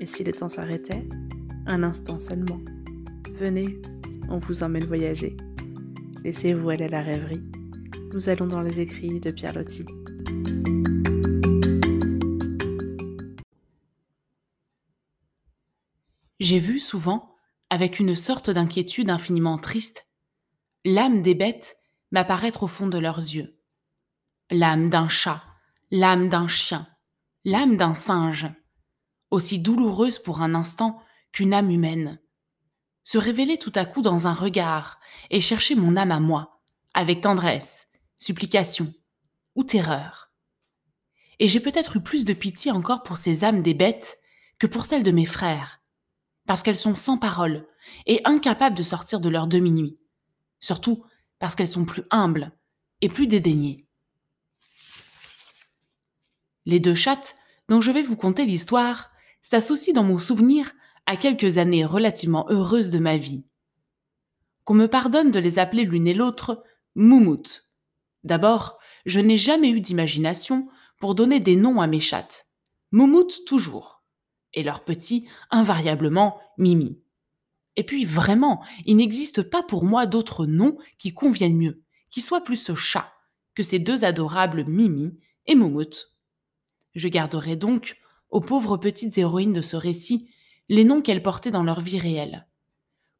Et si le temps s'arrêtait Un instant seulement. Venez, on vous emmène voyager. Laissez-vous aller à la rêverie. Nous allons dans les écrits de Pierre Loti. J'ai vu souvent, avec une sorte d'inquiétude infiniment triste, l'âme des bêtes m'apparaître au fond de leurs yeux. L'âme d'un chat, l'âme d'un chien, l'âme d'un singe, aussi douloureuse pour un instant qu'une âme humaine, se révéler tout à coup dans un regard et chercher mon âme à moi, avec tendresse, supplication ou terreur. Et j'ai peut-être eu plus de pitié encore pour ces âmes des bêtes que pour celles de mes frères, parce qu'elles sont sans parole et incapables de sortir de leur demi-nuit, surtout parce qu'elles sont plus humbles et plus dédaignées. Les deux chattes dont je vais vous conter l'histoire s'associent dans mon souvenir à quelques années relativement heureuses de ma vie. Qu'on me pardonne de les appeler l'une et l'autre Moumout. D'abord, je n'ai jamais eu d'imagination pour donner des noms à mes chattes. Moumout toujours et leur petit, invariablement, Mimi. Et puis vraiment, il n'existe pas pour moi d'autres noms qui conviennent mieux, qui soient plus ce chat que ces deux adorables Mimi et Moumout. Je garderai donc, aux pauvres petites héroïnes de ce récit, les noms qu'elles portaient dans leur vie réelle.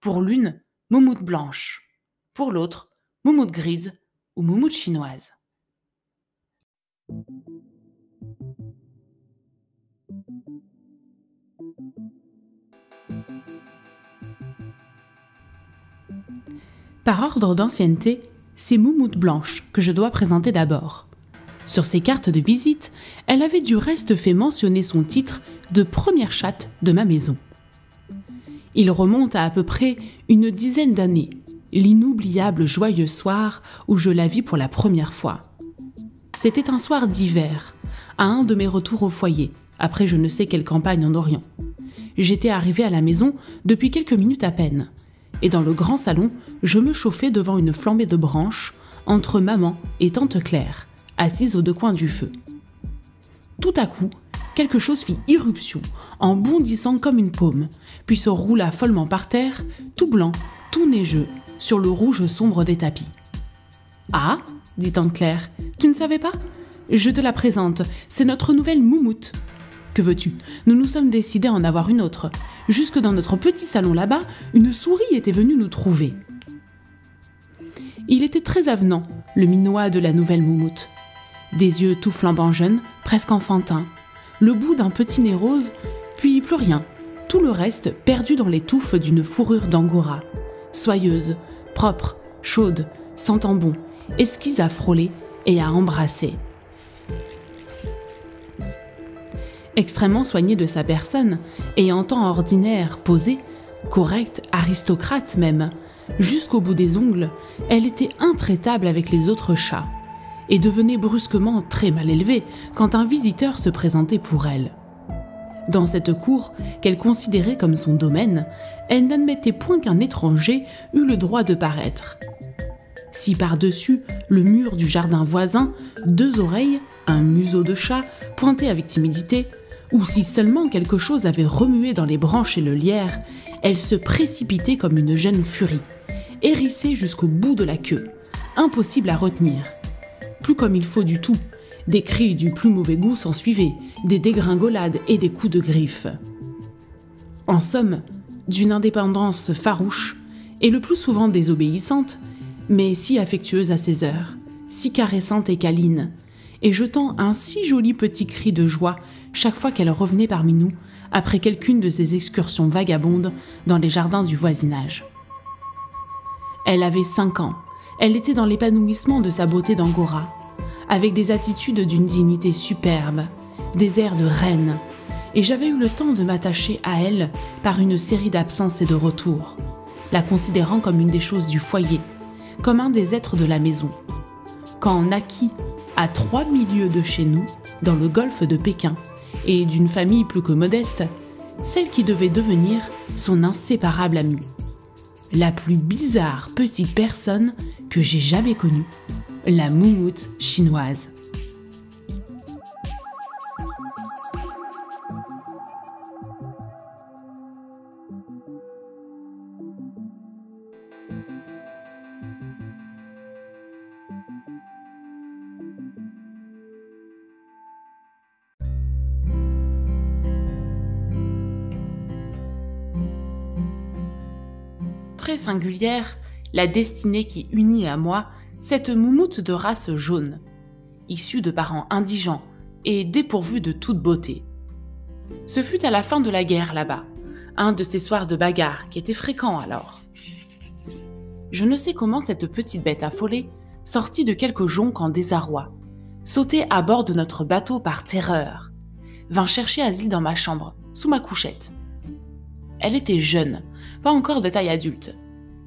Pour l'une, Moumout blanche. Pour l'autre, Moumout grise ou Moumout chinoise. Par ordre d'ancienneté, c'est Moumoute Blanche que je dois présenter d'abord. Sur ses cartes de visite, elle avait du reste fait mentionner son titre de première chatte de ma maison. Il remonte à à peu près une dizaine d'années, l'inoubliable joyeux soir où je la vis pour la première fois. C'était un soir d'hiver, à un de mes retours au foyer, après je ne sais quelle campagne en Orient. J'étais arrivée à la maison depuis quelques minutes à peine, et dans le grand salon, je me chauffais devant une flambée de branches entre maman et tante Claire, assises aux deux coins du feu. Tout à coup, quelque chose fit irruption, en bondissant comme une paume, puis se roula follement par terre, tout blanc, tout neigeux, sur le rouge sombre des tapis. Ah dit tante Claire, tu ne savais pas? Je te la présente, c'est notre nouvelle moumoute. Que veux-tu? Nous nous sommes décidés à en avoir une autre. Jusque dans notre petit salon là-bas, une souris était venue nous trouver. Il était très avenant, le minois de la nouvelle moumoute. Des yeux tout flambant jeunes, presque enfantins, le bout d'un petit nez rose, puis plus rien, tout le reste perdu dans les touffes d'une fourrure d'angora, soyeuse, propre, chaude, sentant bon, esquisse à frôler et à embrasser. extrêmement soignée de sa personne, et en temps ordinaire posée, correcte, aristocrate même, jusqu'au bout des ongles, elle était intraitable avec les autres chats, et devenait brusquement très mal élevée quand un visiteur se présentait pour elle. Dans cette cour, qu'elle considérait comme son domaine, elle n'admettait point qu'un étranger eût le droit de paraître. Si par-dessus le mur du jardin voisin, deux oreilles, un museau de chat, pointaient avec timidité, ou si seulement quelque chose avait remué dans les branches et le lierre, elle se précipitait comme une jeune furie, hérissée jusqu'au bout de la queue, impossible à retenir. Plus comme il faut du tout. Des cris du plus mauvais goût s'ensuivaient, des dégringolades et des coups de griffes. En somme, d'une indépendance farouche, et le plus souvent désobéissante, mais si affectueuse à ses heures, si caressante et câline, et jetant un si joli petit cri de joie chaque fois qu'elle revenait parmi nous après quelqu'une de ses excursions vagabondes dans les jardins du voisinage. Elle avait cinq ans, elle était dans l'épanouissement de sa beauté d'angora, avec des attitudes d'une dignité superbe, des airs de reine, et j'avais eu le temps de m'attacher à elle par une série d'absences et de retours, la considérant comme une des choses du foyer, comme un des êtres de la maison. Quand naquit, à trois milieux de chez nous, dans le golfe de Pékin, et d'une famille plus que modeste, celle qui devait devenir son inséparable amie. La plus bizarre petite personne que j'ai jamais connue, la moumoute chinoise. singulière, la destinée qui unit à moi cette moumoute de race jaune, issue de parents indigents et dépourvue de toute beauté. Ce fut à la fin de la guerre là-bas, un de ces soirs de bagarre qui étaient fréquents alors. Je ne sais comment cette petite bête affolée, sortie de quelques joncs en désarroi, sautait à bord de notre bateau par terreur, vint chercher asile dans ma chambre, sous ma couchette. Elle était jeune, pas encore de taille adulte,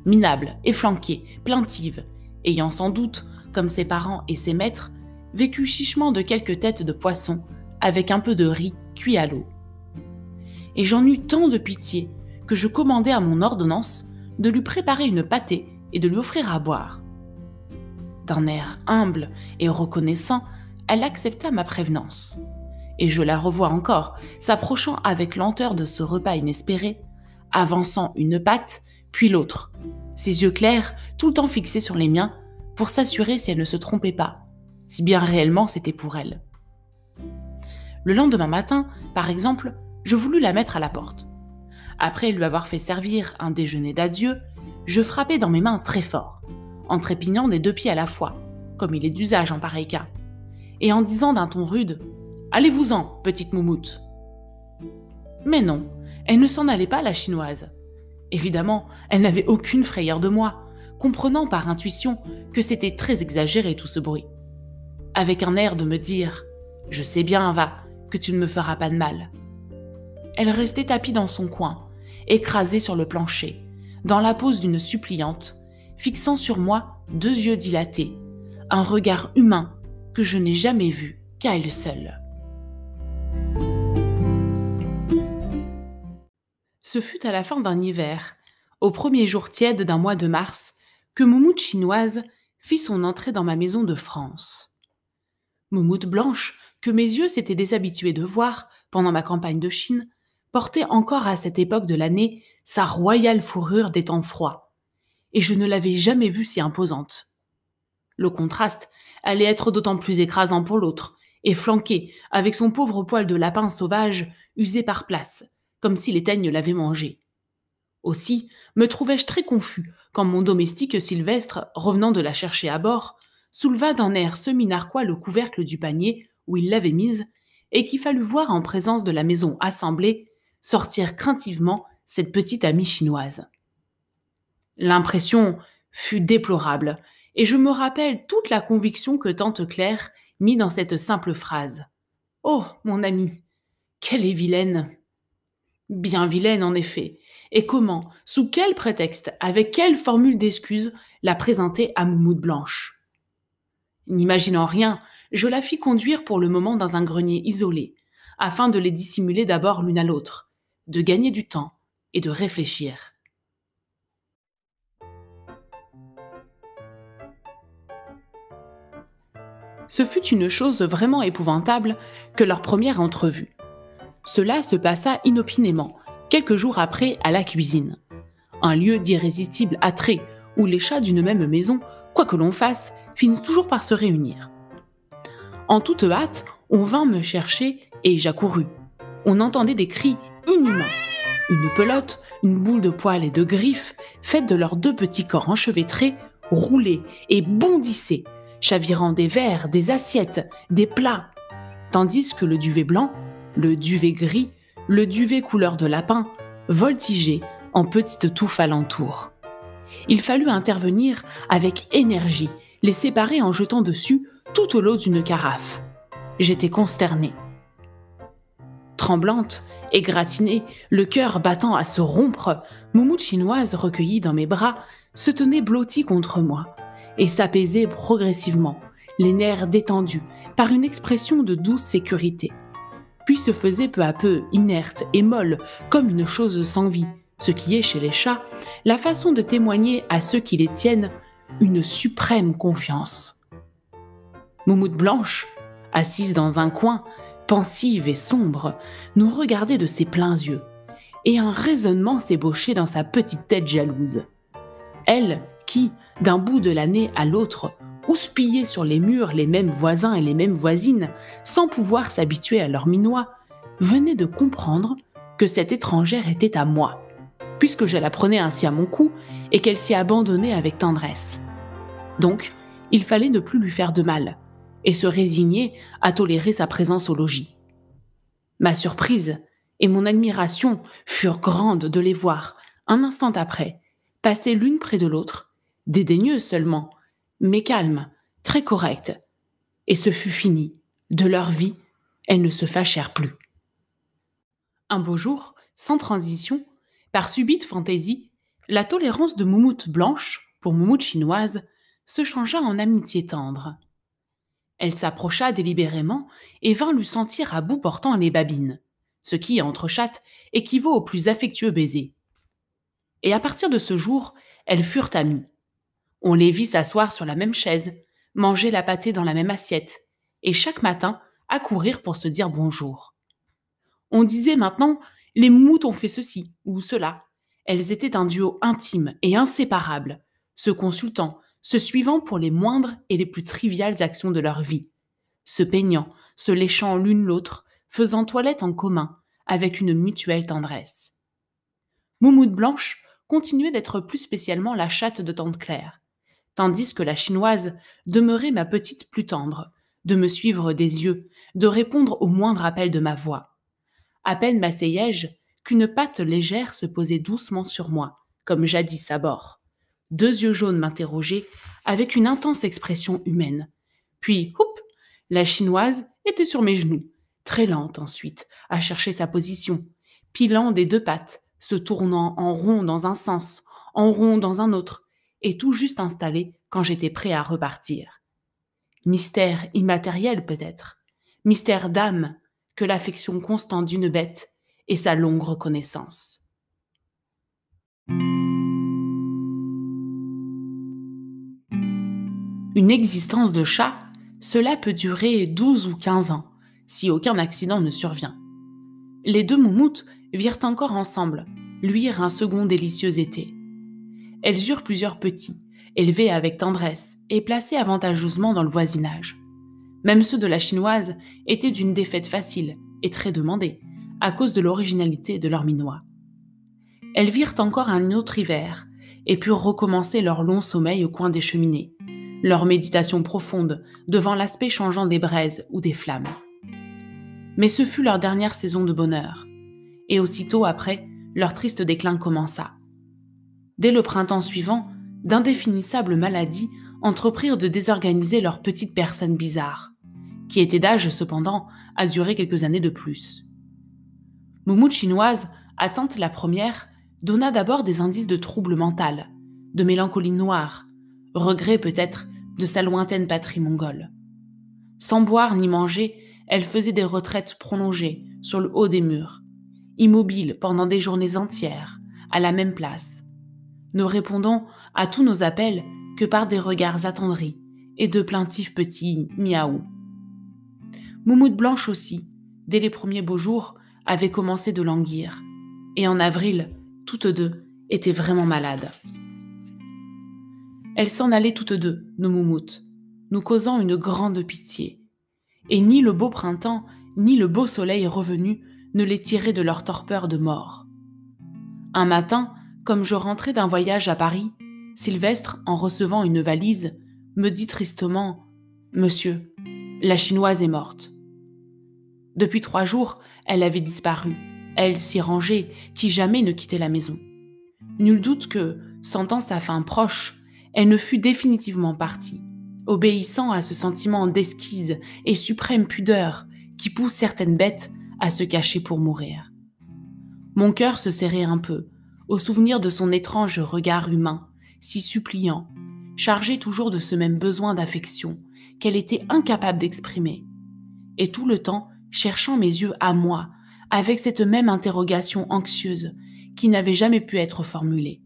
minable, efflanquée, plaintive, ayant sans doute, comme ses parents et ses maîtres, vécu chichement de quelques têtes de poisson avec un peu de riz cuit à l'eau. Et j'en eus tant de pitié que je commandai à mon ordonnance de lui préparer une pâtée et de lui offrir à boire. D'un air humble et reconnaissant, elle accepta ma prévenance. Et je la revois encore, s'approchant avec lenteur de ce repas inespéré, avançant une patte, puis l'autre, ses yeux clairs tout le temps fixés sur les miens, pour s'assurer si elle ne se trompait pas, si bien réellement c'était pour elle. Le lendemain matin, par exemple, je voulus la mettre à la porte. Après lui avoir fait servir un déjeuner d'adieu, je frappai dans mes mains très fort, en trépignant des deux pieds à la fois, comme il est d'usage en pareil cas, et en disant d'un ton rude Allez-vous-en, petite moumoute Mais non, elle ne s'en allait pas, la chinoise. Évidemment, elle n'avait aucune frayeur de moi, comprenant par intuition que c'était très exagéré tout ce bruit. Avec un air de me dire Je sais bien, va, que tu ne me feras pas de mal. Elle restait tapie dans son coin, écrasée sur le plancher, dans la pose d'une suppliante, fixant sur moi deux yeux dilatés, un regard humain que je n'ai jamais vu qu'à elle seule. Ce fut à la fin d'un hiver, au premier jour tiède d'un mois de mars, que Moumoute chinoise fit son entrée dans ma maison de France. Moumoute blanche, que mes yeux s'étaient déshabitués de voir pendant ma campagne de Chine, portait encore à cette époque de l'année sa royale fourrure des temps froids, et je ne l'avais jamais vue si imposante. Le contraste allait être d'autant plus écrasant pour l'autre, et flanqué avec son pauvre poil de lapin sauvage usé par place, comme si les teignes l'avaient mangé. Aussi me trouvai-je très confus quand mon domestique Sylvestre, revenant de la chercher à bord, souleva d'un air semi-narquois le couvercle du panier où il l'avait mise, et qu'il fallut voir en présence de la maison assemblée sortir craintivement cette petite amie chinoise. L'impression fut déplorable, et je me rappelle toute la conviction que tante Claire mit dans cette simple phrase. Oh, mon ami, quelle est vilaine Bien vilaine, en effet. Et comment, sous quel prétexte, avec quelle formule d'excuse la présenter à Moumoute Blanche? N'imaginant rien, je la fis conduire pour le moment dans un grenier isolé, afin de les dissimuler d'abord l'une à l'autre, de gagner du temps et de réfléchir. Ce fut une chose vraiment épouvantable que leur première entrevue. Cela se passa inopinément, quelques jours après, à la cuisine. Un lieu d'irrésistible attrait, où les chats d'une même maison, quoi que l'on fasse, finissent toujours par se réunir. En toute hâte, on vint me chercher et j'accourus. On entendait des cris inhumains. Une pelote, une boule de poils et de griffes, faite de leurs deux petits corps enchevêtrés, roulaient et bondissaient, chavirant des verres, des assiettes, des plats, tandis que le duvet blanc, le duvet gris, le duvet couleur de lapin, voltigeait en petites touffes alentour. Il fallut intervenir avec énergie, les séparer en jetant dessus tout au lot d'une carafe. J'étais consternée. Tremblante, égratignée, le cœur battant à se rompre, Moumoute chinoise recueillie dans mes bras se tenait blottie contre moi et s'apaisait progressivement, les nerfs détendus, par une expression de douce sécurité puis se faisait peu à peu inerte et molle, comme une chose sans vie, ce qui est chez les chats la façon de témoigner à ceux qui les tiennent une suprême confiance. Moumoute Blanche, assise dans un coin, pensive et sombre, nous regardait de ses pleins yeux, et un raisonnement s'ébauchait dans sa petite tête jalouse. Elle, qui, d'un bout de l'année à l'autre, houspiller sur les murs les mêmes voisins et les mêmes voisines, sans pouvoir s'habituer à leur minois, venait de comprendre que cette étrangère était à moi, puisque je la prenais ainsi à mon cou et qu'elle s'y abandonnait avec tendresse. Donc, il fallait ne plus lui faire de mal et se résigner à tolérer sa présence au logis. Ma surprise et mon admiration furent grandes de les voir, un instant après, passer l'une près de l'autre, dédaigneuses seulement, mais calmes, très correctes. Et ce fut fini. De leur vie, elles ne se fâchèrent plus. Un beau jour, sans transition, par subite fantaisie, la tolérance de Moumoute blanche pour Moumoute chinoise se changea en amitié tendre. Elle s'approcha délibérément et vint lui sentir à bout portant les babines, ce qui, entre chattes, équivaut au plus affectueux baiser. Et à partir de ce jour, elles furent amies. On les vit s'asseoir sur la même chaise, manger la pâtée dans la même assiette, et chaque matin accourir pour se dire bonjour. On disait maintenant les moutes ont fait ceci ou cela. Elles étaient un duo intime et inséparable, se consultant, se suivant pour les moindres et les plus triviales actions de leur vie, se peignant, se léchant l'une l'autre, faisant toilette en commun, avec une mutuelle tendresse. Moumoute Blanche continuait d'être plus spécialement la chatte de Tante Claire, tandis que la chinoise demeurait ma petite plus tendre, de me suivre des yeux, de répondre au moindre appel de ma voix. À peine m'asseyais-je qu'une patte légère se posait doucement sur moi, comme jadis à bord. Deux yeux jaunes m'interrogeaient avec une intense expression humaine. Puis, houp, la chinoise était sur mes genoux, très lente ensuite, à chercher sa position, pilant des deux pattes, se tournant en rond dans un sens, en rond dans un autre, et tout juste installée quand j'étais prêt à repartir. Mystère immatériel peut-être, mystère d'âme que l'affection constante d'une bête et sa longue reconnaissance. Une existence de chat, cela peut durer 12 ou 15 ans, si aucun accident ne survient. Les deux moumoutes virent encore ensemble, luire un second délicieux été. Elles eurent plusieurs petits, élevés avec tendresse et placés avantageusement dans le voisinage. Même ceux de la chinoise étaient d'une défaite facile et très demandée, à cause de l'originalité de leur minois. Elles virent encore un autre hiver et purent recommencer leur long sommeil au coin des cheminées, leur méditation profonde devant l'aspect changeant des braises ou des flammes. Mais ce fut leur dernière saison de bonheur, et aussitôt après, leur triste déclin commença. Dès le printemps suivant, d'indéfinissables maladies entreprirent de désorganiser leur petite personne bizarre, qui était d'âge cependant à durer quelques années de plus. Moumoute chinoise, atteinte la première, donna d'abord des indices de trouble mental, de mélancolie noire, regret peut-être de sa lointaine patrie mongole. Sans boire ni manger, elle faisait des retraites prolongées sur le haut des murs, immobile pendant des journées entières, à la même place, ne répondant à tous nos appels que par des regards attendris et de plaintifs petits miaou. Moumoute Blanche aussi, dès les premiers beaux jours, avait commencé de languir, et en avril, toutes deux étaient vraiment malades. Elles s'en allaient toutes deux, nos moumoutes, nous causant une grande pitié. Et ni le beau printemps, ni le beau soleil revenu ne les tiraient de leur torpeur de mort. Un matin, comme je rentrais d'un voyage à Paris, Sylvestre, en recevant une valise, me dit tristement Monsieur, la chinoise est morte. Depuis trois jours, elle avait disparu, elle si rangée, qui jamais ne quittait la maison. Nul doute que, sentant sa fin proche, elle ne fut définitivement partie, obéissant à ce sentiment d'esquise et suprême pudeur qui pousse certaines bêtes à se cacher pour mourir. Mon cœur se serrait un peu, au souvenir de son étrange regard humain, si suppliant, chargé toujours de ce même besoin d'affection qu'elle était incapable d'exprimer, et tout le temps cherchant mes yeux à moi, avec cette même interrogation anxieuse qui n'avait jamais pu être formulée.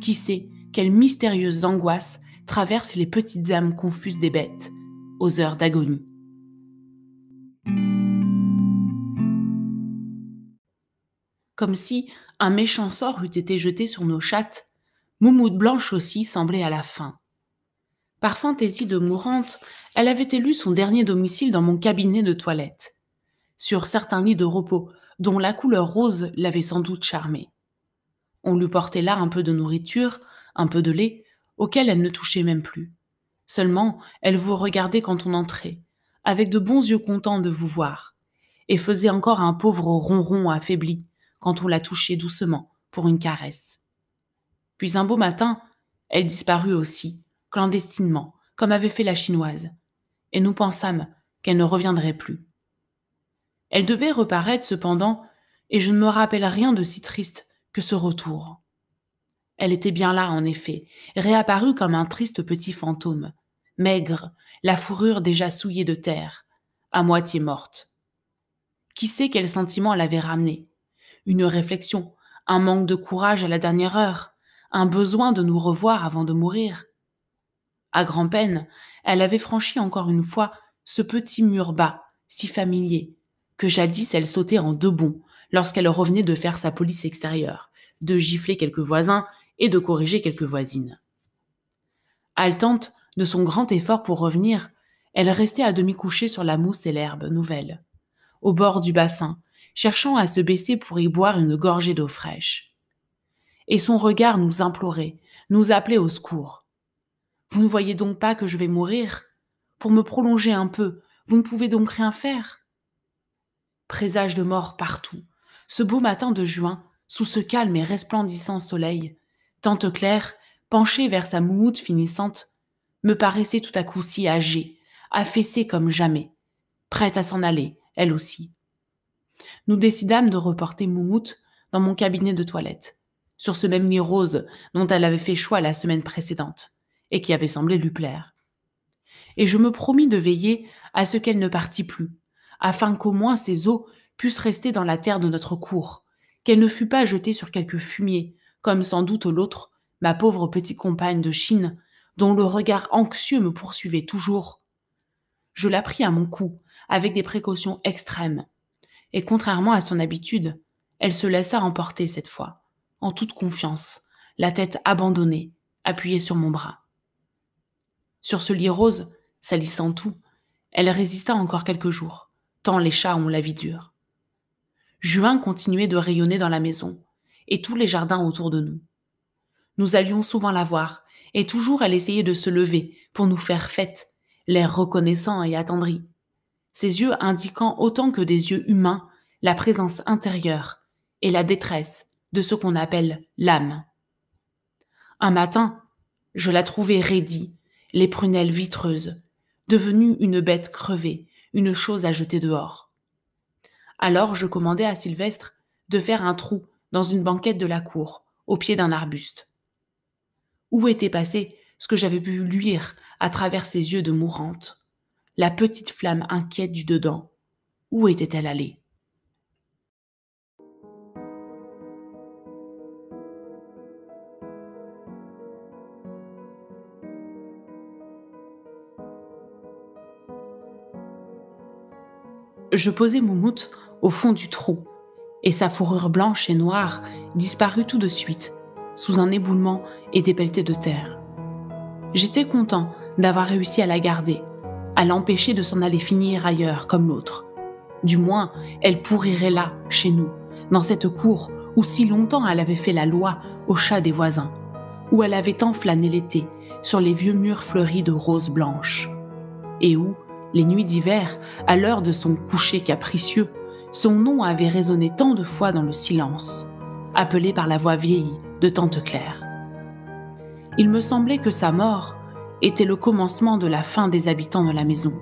Qui sait quelles mystérieuses angoisses traversent les petites âmes confuses des bêtes aux heures d'agonie. Comme si un méchant sort eût été jeté sur nos chattes, Moumoute Blanche aussi semblait à la fin. Par fantaisie de mourante, elle avait élu son dernier domicile dans mon cabinet de toilette, sur certains lits de repos dont la couleur rose l'avait sans doute charmée. On lui portait là un peu de nourriture, un peu de lait, auquel elle ne touchait même plus. Seulement, elle vous regardait quand on entrait, avec de bons yeux contents de vous voir, et faisait encore un pauvre ronron affaibli quand on la touchait doucement pour une caresse. Puis un beau matin, elle disparut aussi, clandestinement, comme avait fait la chinoise, et nous pensâmes qu'elle ne reviendrait plus. Elle devait reparaître cependant, et je ne me rappelle rien de si triste que ce retour. Elle était bien là, en effet, réapparue comme un triste petit fantôme, maigre, la fourrure déjà souillée de terre, à moitié morte. Qui sait quel sentiment l'avait ramenée? Une réflexion, un manque de courage à la dernière heure, un besoin de nous revoir avant de mourir. À grand-peine, elle avait franchi encore une fois ce petit mur bas, si familier, que jadis elle sautait en deux bonds lorsqu'elle revenait de faire sa police extérieure, de gifler quelques voisins et de corriger quelques voisines. Haletante de son grand effort pour revenir, elle restait à demi couchée sur la mousse et l'herbe nouvelle, au bord du bassin, cherchant à se baisser pour y boire une gorgée d'eau fraîche. Et son regard nous implorait, nous appelait au secours. Vous ne voyez donc pas que je vais mourir? Pour me prolonger un peu, vous ne pouvez donc rien faire? Présage de mort partout. Ce beau matin de juin, sous ce calme et resplendissant soleil, Tante Claire, penchée vers sa moumoute finissante, me paraissait tout à coup si âgée, affaissée comme jamais, prête à s'en aller, elle aussi. Nous décidâmes de reporter Moumoute dans mon cabinet de toilette, sur ce même lit rose dont elle avait fait choix la semaine précédente, et qui avait semblé lui plaire. Et je me promis de veiller à ce qu'elle ne partît plus, afin qu'au moins ses os pussent rester dans la terre de notre cour, qu'elle ne fût pas jetée sur quelque fumier, comme sans doute l'autre, ma pauvre petite compagne de Chine, dont le regard anxieux me poursuivait toujours. Je la pris à mon cou, avec des précautions extrêmes, et contrairement à son habitude, elle se laissa emporter cette fois, en toute confiance, la tête abandonnée, appuyée sur mon bras. Sur ce lit rose, salissant tout, elle résista encore quelques jours, tant les chats ont la vie dure. Juin continuait de rayonner dans la maison, et tous les jardins autour de nous. Nous allions souvent la voir, et toujours elle essayait de se lever pour nous faire fête, l'air reconnaissant et attendri, ses yeux indiquant autant que des yeux humains la présence intérieure et la détresse de ce qu'on appelle l'âme. Un matin, je la trouvai raidie, les prunelles vitreuses, devenue une bête crevée, une chose à jeter dehors. Alors je commandai à Sylvestre de faire un trou dans une banquette de la cour, au pied d'un arbuste. Où était passé ce que j'avais pu luire à travers ses yeux de mourante? La petite flamme inquiète du dedans. Où était-elle allée? Je posai Moumoute au fond du trou, et sa fourrure blanche et noire disparut tout de suite, sous un éboulement et des pelletés de terre. J'étais content d'avoir réussi à la garder, à l'empêcher de s'en aller finir ailleurs comme l'autre. Du moins, elle pourrirait là, chez nous, dans cette cour où si longtemps elle avait fait la loi au chat des voisins, où elle avait tant l'été sur les vieux murs fleuris de roses blanches, et où, les nuits d'hiver, à l'heure de son coucher capricieux, son nom avait résonné tant de fois dans le silence, appelé par la voix vieillie de Tante Claire. Il me semblait que sa mort était le commencement de la fin des habitants de la maison.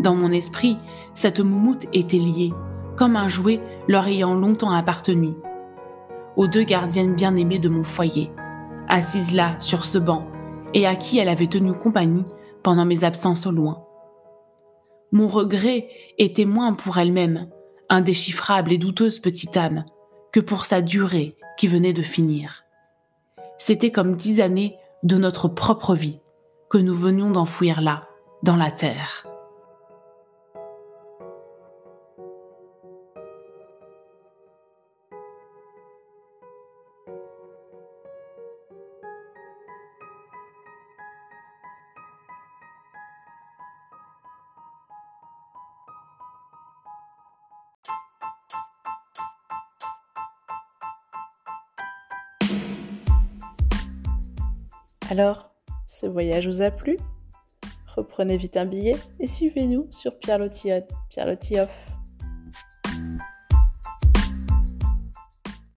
Dans mon esprit, cette moumoute était liée, comme un jouet leur ayant longtemps appartenu, aux deux gardiennes bien-aimées de mon foyer, assises là sur ce banc, et à qui elle avait tenu compagnie pendant mes absences au loin. Mon regret était moins pour elle-même, indéchiffrable et douteuse petite âme, que pour sa durée qui venait de finir. C'était comme dix années de notre propre vie que nous venions d'enfouir là, dans la terre. Alors, ce voyage vous a plu? Reprenez vite un billet et suivez-nous sur Pierre Lotillon, Pierre.